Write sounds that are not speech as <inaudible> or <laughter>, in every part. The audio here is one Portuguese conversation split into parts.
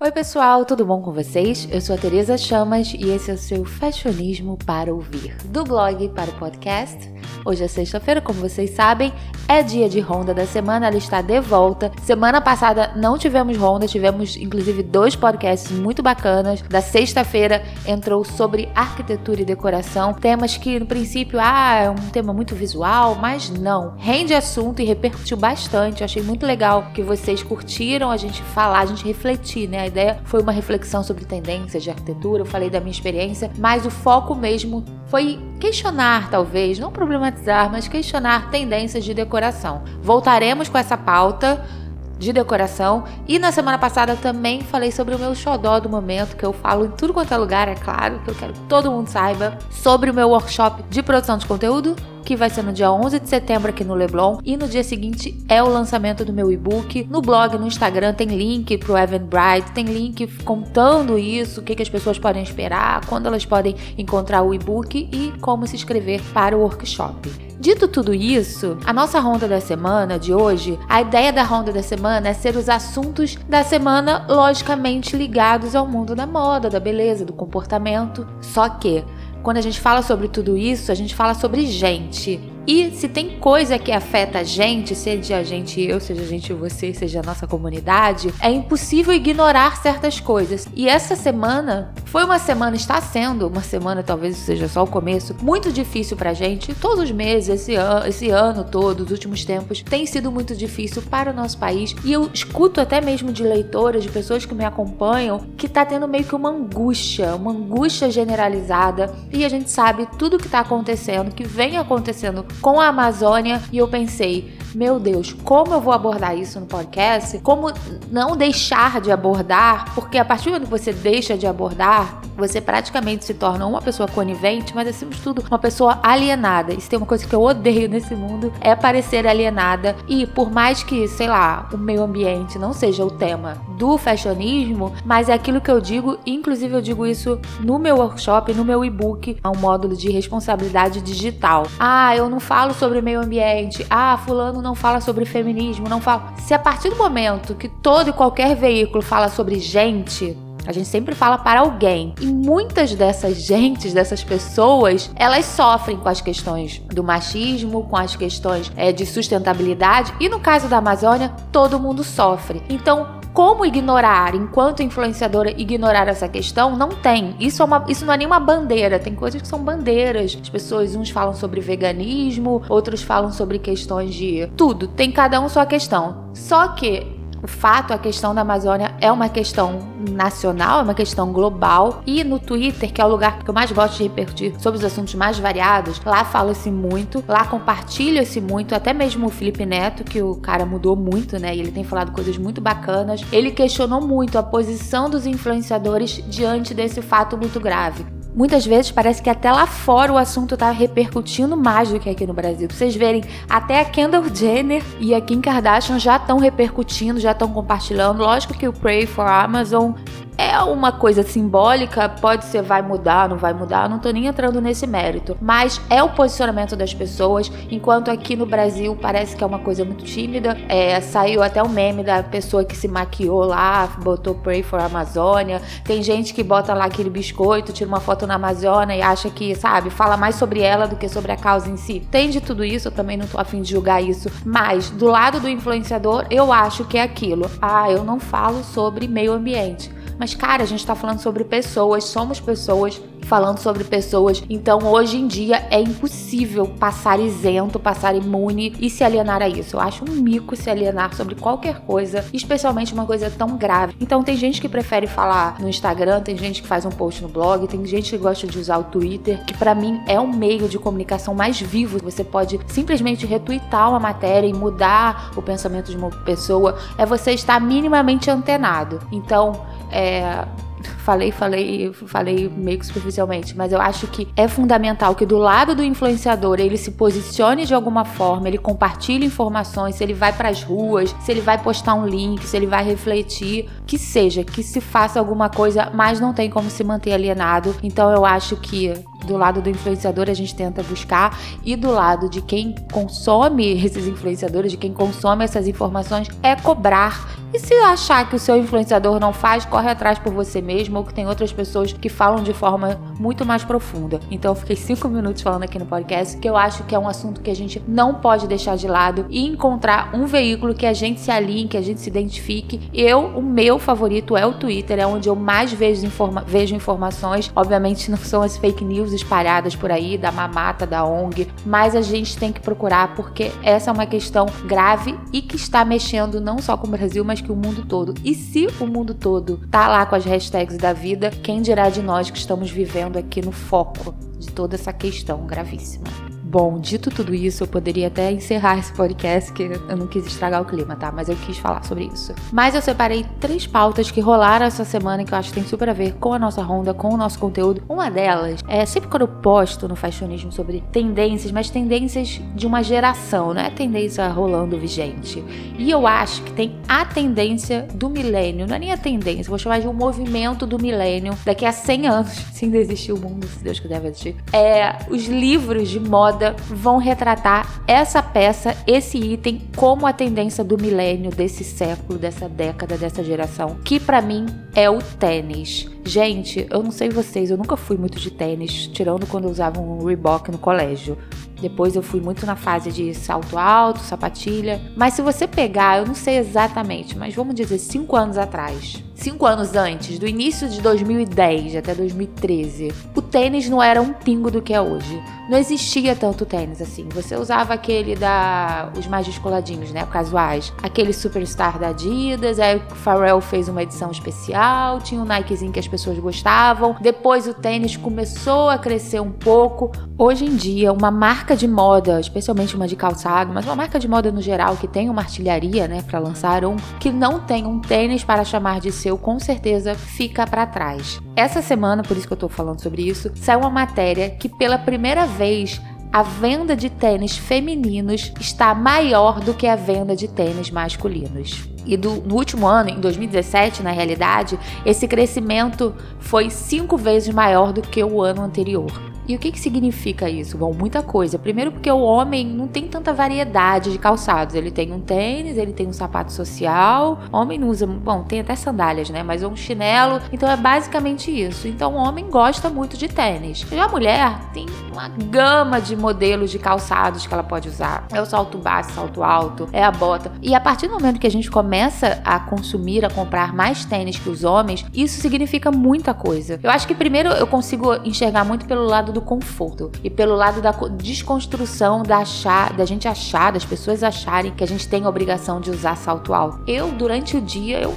Oi, pessoal, tudo bom com vocês? Eu sou a Tereza Chamas e esse é o seu Fashionismo para Ouvir, do blog para o podcast. Hoje é sexta-feira, como vocês sabem, é dia de ronda da semana, ela está de volta. Semana passada não tivemos ronda, tivemos inclusive dois podcasts muito bacanas. Da sexta-feira entrou sobre arquitetura e decoração, temas que no princípio, ah, é um tema muito visual, mas não. Rende assunto e repercutiu bastante. Eu achei muito legal que vocês curtiram a gente falar, a gente refletir, né? ideia foi uma reflexão sobre tendências de arquitetura, eu falei da minha experiência, mas o foco mesmo foi questionar, talvez, não problematizar, mas questionar tendências de decoração. Voltaremos com essa pauta de decoração. E na semana passada também falei sobre o meu xodó do momento, que eu falo em tudo quanto é lugar, é claro, que eu quero que todo mundo saiba, sobre o meu workshop de produção de conteúdo que vai ser no dia 11 de setembro aqui no Leblon. E no dia seguinte é o lançamento do meu e-book. No blog, no Instagram, tem link pro Eventbrite, tem link contando isso, o que, que as pessoas podem esperar, quando elas podem encontrar o e-book e como se inscrever para o workshop. Dito tudo isso, a nossa ronda da semana de hoje, a ideia da ronda da semana é ser os assuntos da semana logicamente ligados ao mundo da moda, da beleza, do comportamento. Só que quando a gente fala sobre tudo isso, a gente fala sobre gente. E se tem coisa que afeta a gente, seja a gente eu, seja a gente você, seja a nossa comunidade, é impossível ignorar certas coisas. E essa semana foi uma semana, está sendo uma semana, talvez seja só o começo, muito difícil pra gente. Todos os meses, esse, an esse ano todo, os últimos tempos, tem sido muito difícil para o nosso país. E eu escuto até mesmo de leitoras, de pessoas que me acompanham, que tá tendo meio que uma angústia, uma angústia generalizada. E a gente sabe tudo que tá acontecendo, que vem acontecendo com a Amazônia e eu pensei, meu Deus, como eu vou abordar isso no podcast? Como não deixar de abordar? Porque a partir do momento que você deixa de abordar, você praticamente se torna uma pessoa conivente, mas acima de tudo, uma pessoa alienada. Se tem uma coisa que eu odeio nesse mundo, é parecer alienada. E por mais que, sei lá, o meio ambiente não seja o tema do fashionismo, mas é aquilo que eu digo, inclusive eu digo isso no meu workshop, no meu e-book, é um módulo de responsabilidade digital. Ah, eu não falo sobre meio ambiente. Ah, fulano não fala sobre feminismo, não fala. Se a partir do momento que todo e qualquer veículo fala sobre gente, a gente sempre fala para alguém. E muitas dessas gentes, dessas pessoas, elas sofrem com as questões do machismo, com as questões é, de sustentabilidade. E no caso da Amazônia, todo mundo sofre. Então, como ignorar, enquanto influenciadora, ignorar essa questão? Não tem. Isso, é uma, isso não é nenhuma bandeira. Tem coisas que são bandeiras. As pessoas, uns falam sobre veganismo, outros falam sobre questões de tudo. Tem cada um sua questão. Só que o fato, a questão da Amazônia é uma questão nacional, é uma questão global. E no Twitter, que é o lugar que eu mais gosto de repercutir sobre os assuntos mais variados, lá fala-se muito, lá compartilha-se muito, até mesmo o Felipe Neto, que o cara mudou muito, né? E ele tem falado coisas muito bacanas. Ele questionou muito a posição dos influenciadores diante desse fato muito grave muitas vezes parece que até lá fora o assunto tá repercutindo mais do que aqui no Brasil. Pra vocês verem, até a Kendall Jenner e a Kim Kardashian já estão repercutindo, já estão compartilhando. Lógico que o Pray for Amazon é uma coisa simbólica, pode ser vai mudar, não vai mudar, não tô nem entrando nesse mérito, mas é o posicionamento das pessoas, enquanto aqui no Brasil parece que é uma coisa muito tímida. É, saiu até o meme da pessoa que se maquiou lá, botou Pray for Amazônia. Tem gente que bota lá aquele biscoito, tira uma foto na Amazônia e acha que, sabe, fala mais sobre ela do que sobre a causa em si. Tem de tudo isso, eu também não tô afim de julgar isso, mas do lado do influenciador, eu acho que é aquilo. Ah, eu não falo sobre meio ambiente. Mas, cara, a gente tá falando sobre pessoas, somos pessoas falando sobre pessoas. Então, hoje em dia é impossível passar isento, passar imune e se alienar a isso. Eu acho um mico se alienar sobre qualquer coisa, especialmente uma coisa tão grave. Então, tem gente que prefere falar no Instagram, tem gente que faz um post no blog, tem gente que gosta de usar o Twitter, que para mim é um meio de comunicação mais vivo. Você pode simplesmente retweetar uma matéria e mudar o pensamento de uma pessoa. É você estar minimamente antenado. Então, é, falei, falei, falei meio que superficialmente, mas eu acho que é fundamental que do lado do influenciador ele se posicione de alguma forma, ele compartilhe informações, se ele vai para as ruas, se ele vai postar um link, se ele vai refletir, que seja, que se faça alguma coisa, mas não tem como se manter alienado. Então eu acho que do lado do influenciador a gente tenta buscar e do lado de quem consome esses influenciadores, de quem consome essas informações, é cobrar. E se achar que o seu influenciador não faz, corre atrás por você mesmo ou que tem outras pessoas que falam de forma muito mais profunda. Então eu fiquei cinco <laughs> minutos falando aqui no podcast que eu acho que é um assunto que a gente não pode deixar de lado e encontrar um veículo que a gente se alinhe, que a gente se identifique. Eu, o meu favorito é o Twitter, é onde eu mais vejo, informa vejo informações. Obviamente não são as fake news espalhadas por aí, da mamata, da ONG, mas a gente tem que procurar porque essa é uma questão grave e que está mexendo não só com o Brasil, mas que o mundo todo. E se o mundo todo tá lá com as hashtags da vida, quem dirá de nós que estamos vivendo aqui no foco de toda essa questão gravíssima? Bom, dito tudo isso, eu poderia até encerrar esse podcast, que eu não quis estragar o clima, tá? Mas eu quis falar sobre isso. Mas eu separei três pautas que rolaram essa semana que eu acho que tem super a ver com a nossa ronda, com o nosso conteúdo. Uma delas é sempre quando eu posto no fashionismo sobre tendências, mas tendências de uma geração, não é tendência rolando vigente. E eu acho que tem a tendência do milênio, não é nem a tendência, vou chamar de um movimento do milênio daqui a 100 anos, <laughs> se ainda existir o mundo, se Deus quiser existir. É os livros de moda moda vão retratar essa peça, esse item, como a tendência do milênio, desse século, dessa década, dessa geração, que para mim é o tênis. Gente, eu não sei vocês, eu nunca fui muito de tênis, tirando quando eu usava um Reebok no colégio. Depois eu fui muito na fase de salto alto, sapatilha. Mas se você pegar, eu não sei exatamente, mas vamos dizer cinco anos atrás, cinco anos antes, do início de 2010 até 2013, o tênis não era um pingo do que é hoje. Não existia tanto tênis assim. Você usava aquele da. os mais descoladinhos, né? Casuais. Aquele Superstar da Adidas. Aí o Pharrell fez uma edição especial. Tinha um Nikezinho que as pessoas gostavam. Depois o tênis começou a crescer um pouco. Hoje em dia, uma marca de moda, especialmente uma de calçado, mas uma marca de moda no geral que tem uma artilharia, né, para lançar um, que não tem um tênis para chamar de seu, com certeza fica para trás. Essa semana, por isso que eu tô falando sobre isso, saiu uma matéria que pela primeira vez a venda de tênis femininos está maior do que a venda de tênis masculinos. E do, no último ano, em 2017, na realidade, esse crescimento foi cinco vezes maior do que o ano anterior. E o que, que significa isso? Bom, muita coisa. Primeiro, porque o homem não tem tanta variedade de calçados. Ele tem um tênis, ele tem um sapato social. O homem não usa. Bom, tem até sandálias, né? Mas um chinelo. Então é basicamente isso. Então o homem gosta muito de tênis. Já a mulher tem uma gama de modelos de calçados que ela pode usar. É o salto baixo, salto alto, é a bota. E a partir do momento que a gente começa a consumir, a comprar mais tênis que os homens, isso significa muita coisa. Eu acho que primeiro eu consigo enxergar muito pelo lado do do conforto e pelo lado da desconstrução da achar, da gente achar, das pessoas acharem que a gente tem a obrigação de usar salto alto. Eu durante o dia eu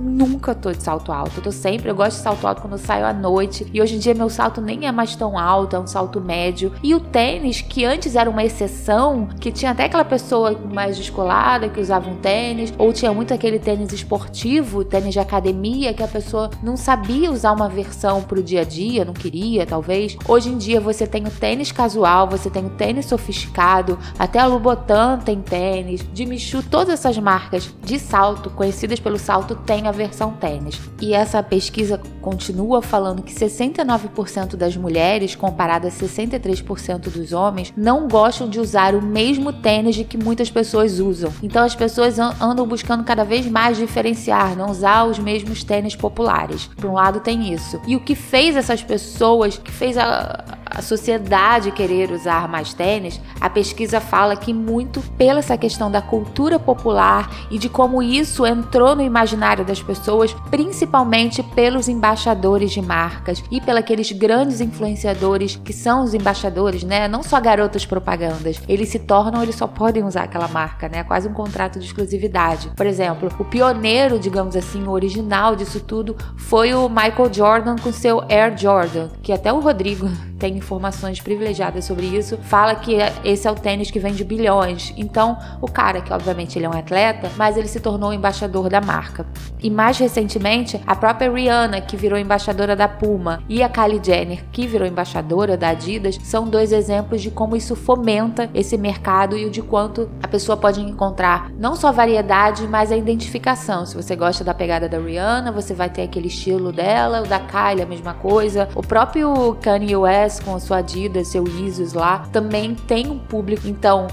nunca tô de salto alto. Eu tô sempre, eu gosto de salto alto quando eu saio à noite. E hoje em dia meu salto nem é mais tão alto, é um salto médio. E o tênis, que antes era uma exceção, que tinha até aquela pessoa mais descolada que usava um tênis, ou tinha muito aquele tênis esportivo, tênis de academia, que a pessoa não sabia usar uma versão pro dia a dia, não queria, talvez. Hoje em dia você tem o tênis casual, você tem o tênis sofisticado, até a Louboutin tem tênis, de Michu, todas essas marcas de salto, conhecidas pelo salto, têm a versão tênis. E essa pesquisa continua falando que 69% das mulheres, comparado a 63% dos homens, não gostam de usar o mesmo tênis de que muitas pessoas usam. Então as pessoas andam buscando cada vez mais diferenciar, não usar os mesmos tênis populares. Por um lado tem isso. E o que fez essas pessoas, que fez a, a sociedade querer usar mais tênis, a pesquisa fala que muito pela essa questão da cultura popular e de como isso entrou no imaginário pessoas, principalmente pelos embaixadores de marcas e pelos grandes influenciadores que são os embaixadores, né? Não só garotas propagandas. Eles se tornam, eles só podem usar aquela marca, né? Quase um contrato de exclusividade. Por exemplo, o pioneiro, digamos assim, o original disso tudo foi o Michael Jordan com seu Air Jordan, que até o Rodrigo tem informações privilegiadas sobre isso, fala que esse é o tênis que vende bilhões. Então, o cara, que obviamente ele é um atleta, mas ele se tornou embaixador da marca. E mais recentemente, a própria Rihanna, que virou embaixadora da Puma, e a Kylie Jenner, que virou embaixadora da Adidas, são dois exemplos de como isso fomenta esse mercado e o de quanto a pessoa pode encontrar não só variedade, mas a identificação. Se você gosta da pegada da Rihanna, você vai ter aquele estilo dela, o da Kylie a mesma coisa. O próprio Kanye West com a sua Adidas, seu Isus lá, também tem um público. Então,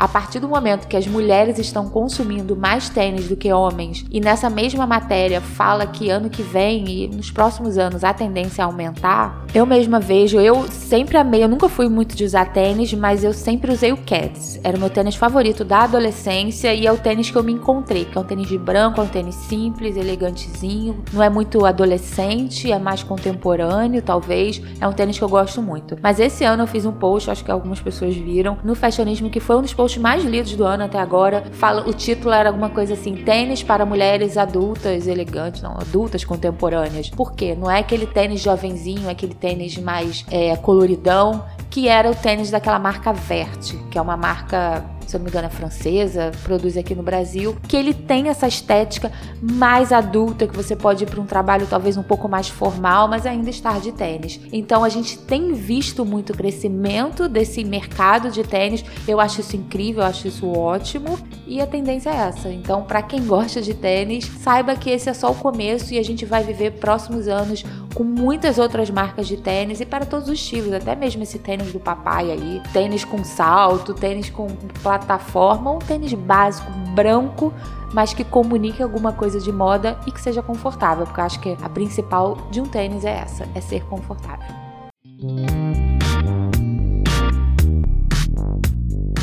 a partir do momento que as mulheres estão consumindo mais tênis do que homens, e nessa mesma matéria fala que ano que vem e nos próximos anos a tendência é aumentar, eu mesma vejo, eu sempre amei, eu nunca fui muito de usar tênis, mas eu sempre usei o Cats. Era o meu tênis favorito da adolescência e é o tênis que eu me encontrei, que é um tênis de branco, é um tênis simples, elegantezinho, não é muito adolescente, é mais contemporâneo, talvez. É um tênis que eu gosto muito. Mas esse ano eu fiz um post, acho que algumas pessoas viram, no Fashionismo, que foi um dos posts posts mais lidos do ano até agora. Fala, o título era alguma coisa assim: tênis para mulheres adultas, elegantes, não, adultas contemporâneas. Por quê? Não é aquele tênis jovenzinho, é aquele tênis mais é, coloridão, que era o tênis daquela marca Verte, que é uma marca se eu não me engano é francesa, produz aqui no Brasil, que ele tem essa estética mais adulta, que você pode ir para um trabalho talvez um pouco mais formal, mas ainda estar de tênis. Então a gente tem visto muito crescimento desse mercado de tênis. Eu acho isso incrível, eu acho isso ótimo e a tendência é essa. Então, para quem gosta de tênis, saiba que esse é só o começo e a gente vai viver próximos anos com muitas outras marcas de tênis e para todos os estilos, até mesmo esse tênis do papai aí, tênis com salto, tênis com plataforma, um tênis básico, branco, mas que comunique alguma coisa de moda e que seja confortável, porque eu acho que a principal de um tênis é essa, é ser confortável.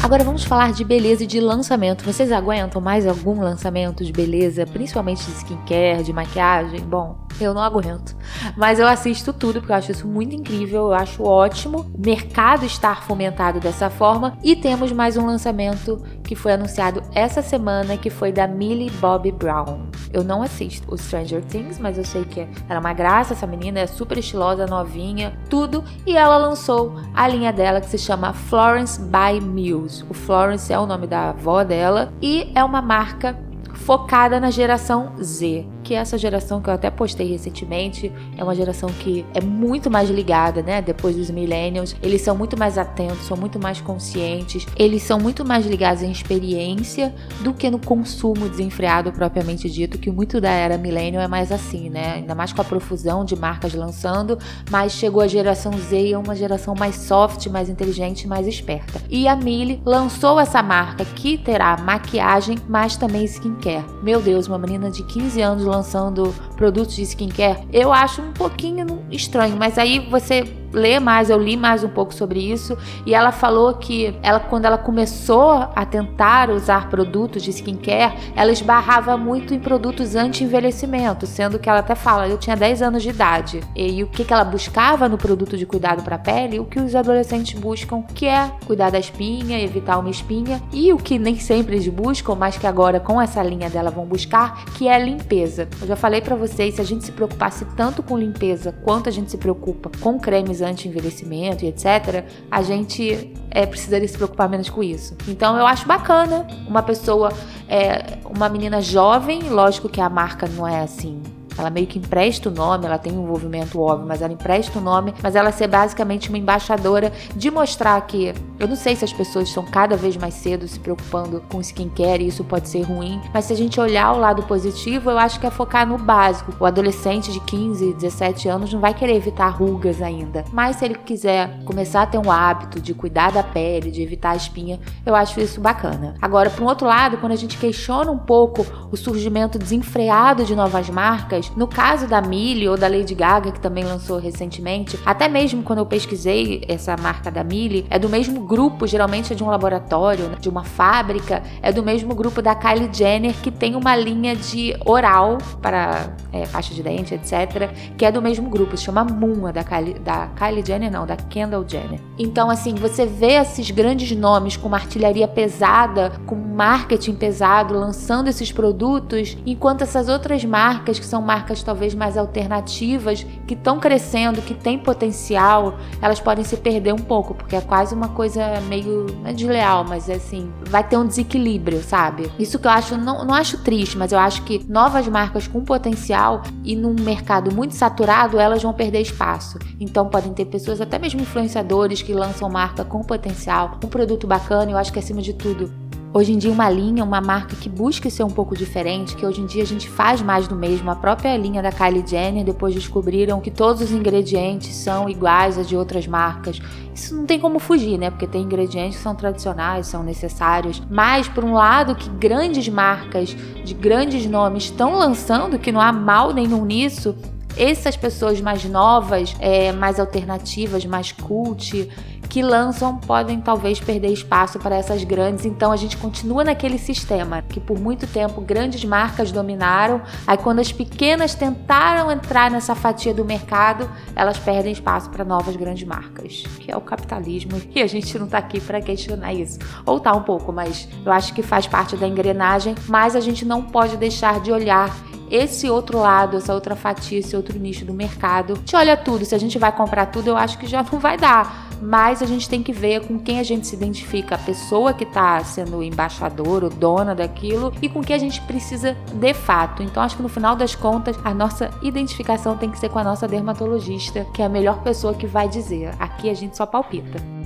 Agora vamos falar de beleza e de lançamento. Vocês aguentam mais algum lançamento de beleza, principalmente de skincare, de maquiagem? Bom, eu não aguento. Mas eu assisto tudo porque eu acho isso muito incrível, eu acho ótimo o mercado estar fomentado dessa forma. E temos mais um lançamento que foi anunciado essa semana, que foi da Millie Bobby Brown. Eu não assisto o Stranger Things, mas eu sei que ela é uma graça, essa menina é super estilosa, novinha, tudo. E ela lançou a linha dela que se chama Florence by Mills. O Florence é o nome da avó dela e é uma marca focada na geração Z essa geração que eu até postei recentemente é uma geração que é muito mais ligada, né? Depois dos millennials, eles são muito mais atentos, são muito mais conscientes, eles são muito mais ligados em experiência do que no consumo desenfreado propriamente dito, que muito da era millennial é mais assim, né? Ainda mais com a profusão de marcas lançando, mas chegou a geração Z e é uma geração mais soft, mais inteligente, mais esperta. E a Millie lançou essa marca que terá maquiagem, mas também skincare. Meu Deus, uma menina de 15 anos lançando produtos de skincare, eu acho um pouquinho estranho, mas aí você ler mais, eu li mais um pouco sobre isso e ela falou que ela quando ela começou a tentar usar produtos de skincare, ela esbarrava muito em produtos anti-envelhecimento, sendo que ela até fala, eu tinha 10 anos de idade. E, o que, que ela buscava no produto de cuidado para a pele? O que os adolescentes buscam, que é cuidar da espinha, evitar uma espinha, e o que nem sempre eles buscam, mas que agora com essa linha dela vão buscar, que é limpeza. Eu já falei para vocês, se a gente se preocupasse tanto com limpeza quanto a gente se preocupa com cremes anti-envelhecimento e etc., a gente é, precisaria se preocupar menos com isso. Então eu acho bacana uma pessoa, é, uma menina jovem, lógico que a marca não é assim ela meio que empresta o nome, ela tem um envolvimento óbvio, mas ela empresta o nome, mas ela ser basicamente uma embaixadora de mostrar que eu não sei se as pessoas estão cada vez mais cedo se preocupando com skincare e isso pode ser ruim, mas se a gente olhar o lado positivo, eu acho que é focar no básico. O adolescente de 15, 17 anos não vai querer evitar rugas ainda, mas se ele quiser começar a ter um hábito de cuidar da pele, de evitar a espinha, eu acho isso bacana. Agora, por um outro lado, quando a gente questiona um pouco o surgimento desenfreado de novas marcas, no caso da Millie ou da Lady Gaga, que também lançou recentemente, até mesmo quando eu pesquisei essa marca da Millie, é do mesmo grupo, geralmente é de um laboratório, né, de uma fábrica, é do mesmo grupo da Kylie Jenner, que tem uma linha de oral para é, de dente, etc., que é do mesmo grupo, se chama Moon, da Kylie, da Kylie Jenner, não, da Kendall Jenner. Então, assim, você vê esses grandes nomes com uma artilharia pesada, com marketing pesado, lançando esses produtos, enquanto essas outras marcas, que são marcas marcas talvez mais alternativas que estão crescendo, que têm potencial, elas podem se perder um pouco, porque é quase uma coisa meio não é desleal, mas é assim, vai ter um desequilíbrio, sabe? Isso que eu acho, não, não acho triste, mas eu acho que novas marcas com potencial e num mercado muito saturado, elas vão perder espaço. Então podem ter pessoas, até mesmo influenciadores, que lançam marca com potencial, um produto bacana, eu acho que acima de tudo hoje em dia uma linha, uma marca que busque ser um pouco diferente, que hoje em dia a gente faz mais do mesmo. A própria linha da Kylie Jenner depois descobriram que todos os ingredientes são iguais a de outras marcas. Isso não tem como fugir, né? Porque tem ingredientes que são tradicionais, são necessários. Mas por um lado que grandes marcas de grandes nomes estão lançando, que não há mal nenhum nisso, essas pessoas mais novas, é, mais alternativas, mais cult, que lançam podem talvez perder espaço para essas grandes. Então a gente continua naquele sistema que por muito tempo grandes marcas dominaram. Aí quando as pequenas tentaram entrar nessa fatia do mercado, elas perdem espaço para novas grandes marcas, que é o capitalismo. <laughs> E a gente não está aqui para questionar isso. Ou tá um pouco, mas eu acho que faz parte da engrenagem, mas a gente não pode deixar de olhar esse outro lado, essa outra fatia, esse outro nicho do mercado. A gente olha tudo, se a gente vai comprar tudo, eu acho que já não vai dar. Mas a gente tem que ver com quem a gente se identifica, a pessoa que está sendo embaixador, o dona daquilo, e com quem a gente precisa de fato. Então acho que no final das contas, a nossa identificação tem que ser com a nossa dermatologista, que é a melhor pessoa que vai dizer. Aqui a gente só palpita.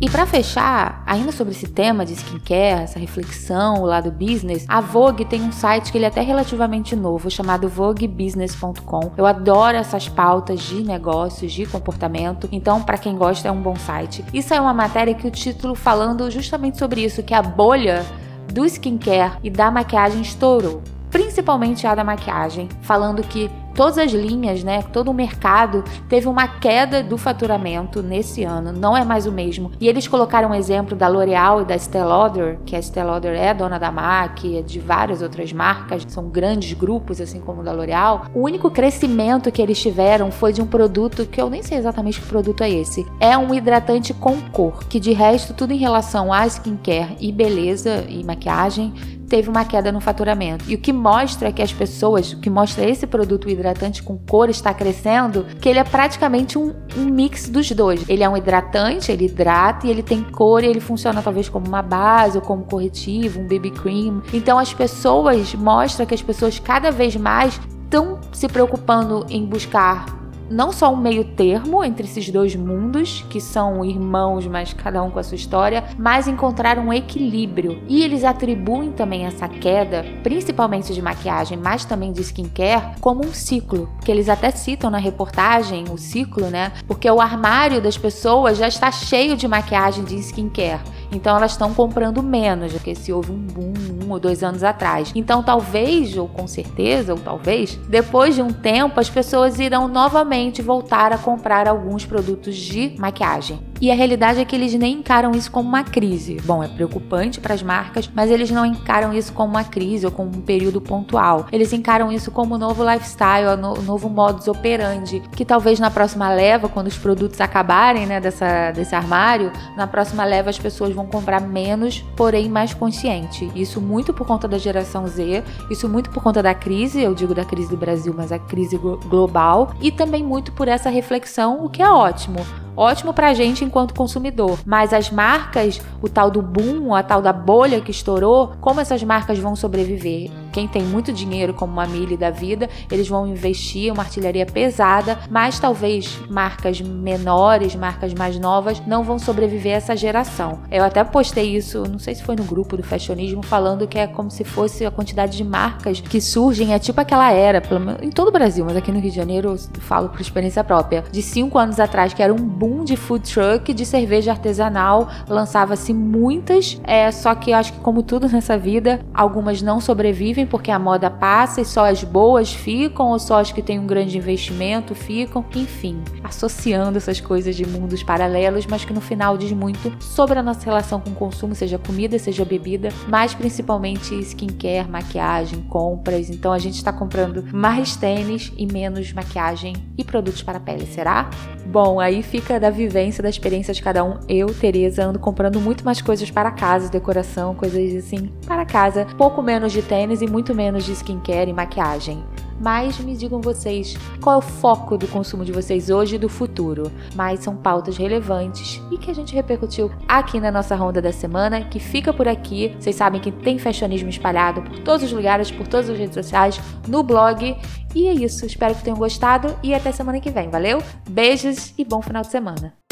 E para fechar, ainda sobre esse tema de skincare, essa reflexão, o lado business, a Vogue tem um site que ele é até relativamente novo, chamado voguebusiness.com. Eu adoro essas pautas de negócios, de comportamento, então para quem gosta é um bom site. Isso é uma matéria que o título falando justamente sobre isso, que a bolha do skincare e da maquiagem estourou principalmente a da maquiagem, falando que todas as linhas, né, todo o mercado teve uma queda do faturamento nesse ano, não é mais o mesmo. E eles colocaram um exemplo da L'Oréal e da Estée Lauder, que a Estée Lauder é dona da MAC, é de várias outras marcas, são grandes grupos assim como o da L'Oréal. O único crescimento que eles tiveram foi de um produto que eu nem sei exatamente que produto é esse. É um hidratante com cor, que de resto tudo em relação a skincare e beleza e maquiagem teve uma queda no faturamento. E o que mostra que as pessoas, o que mostra esse produto hidratante com cor está crescendo, que ele é praticamente um, um mix dos dois. Ele é um hidratante, ele hidrata e ele tem cor e ele funciona talvez como uma base ou como corretivo, um BB cream. Então as pessoas mostra que as pessoas cada vez mais estão se preocupando em buscar não só um meio termo entre esses dois mundos, que são irmãos, mas cada um com a sua história, mas encontrar um equilíbrio. E eles atribuem também essa queda, principalmente de maquiagem, mas também de skincare, como um ciclo, que eles até citam na reportagem o ciclo, né? Porque o armário das pessoas já está cheio de maquiagem de skincare. Então elas estão comprando menos do que se houve um boom um ou dois anos atrás. Então talvez, ou com certeza, ou talvez, depois de um tempo as pessoas irão novamente voltar a comprar alguns produtos de maquiagem. E a realidade é que eles nem encaram isso como uma crise. Bom, é preocupante para as marcas, mas eles não encaram isso como uma crise ou como um período pontual. Eles encaram isso como um novo lifestyle, um novo modus operandi, que talvez na próxima leva, quando os produtos acabarem, né, dessa, desse armário, na próxima leva as pessoas vão comprar menos, porém mais consciente. Isso muito por conta da geração Z, isso muito por conta da crise, eu digo da crise do Brasil, mas a crise global, e também muito por essa reflexão, o que é ótimo ótimo pra gente enquanto consumidor. Mas as marcas, o tal do boom, a tal da bolha que estourou, como essas marcas vão sobreviver? Quem tem muito dinheiro, como uma Mili da vida, eles vão investir uma artilharia pesada, mas talvez marcas menores, marcas mais novas, não vão sobreviver a essa geração. Eu até postei isso, não sei se foi no grupo do fashionismo, falando que é como se fosse a quantidade de marcas que surgem, é tipo aquela era, em todo o Brasil, mas aqui no Rio de Janeiro eu falo por experiência própria, de cinco anos atrás, que era um boom de food truck, de cerveja artesanal. Lançava-se muitas, é, só que acho que, como tudo nessa vida, algumas não sobrevivem porque a moda passa e só as boas ficam, ou só as que têm um grande investimento ficam. Enfim, associando essas coisas de mundos paralelos, mas que no final diz muito sobre a nossa relação com o consumo, seja comida, seja bebida, mas principalmente skincare, maquiagem, compras. Então a gente está comprando mais tênis e menos maquiagem e produtos para a pele, será? Bom, aí fica da vivência, da experiência de cada um. Eu, Tereza, ando comprando muito mais coisas para casa, decoração, coisas assim para casa. Pouco menos de tênis e muito menos de skincare e maquiagem. Mas me digam vocês, qual é o foco do consumo de vocês hoje e do futuro? Mas são pautas relevantes e que a gente repercutiu aqui na nossa ronda da semana, que fica por aqui. Vocês sabem que tem fashionismo espalhado por todos os lugares, por todas as redes sociais, no blog. E é isso, espero que tenham gostado e até semana que vem, valeu? Beijos e bom final de semana.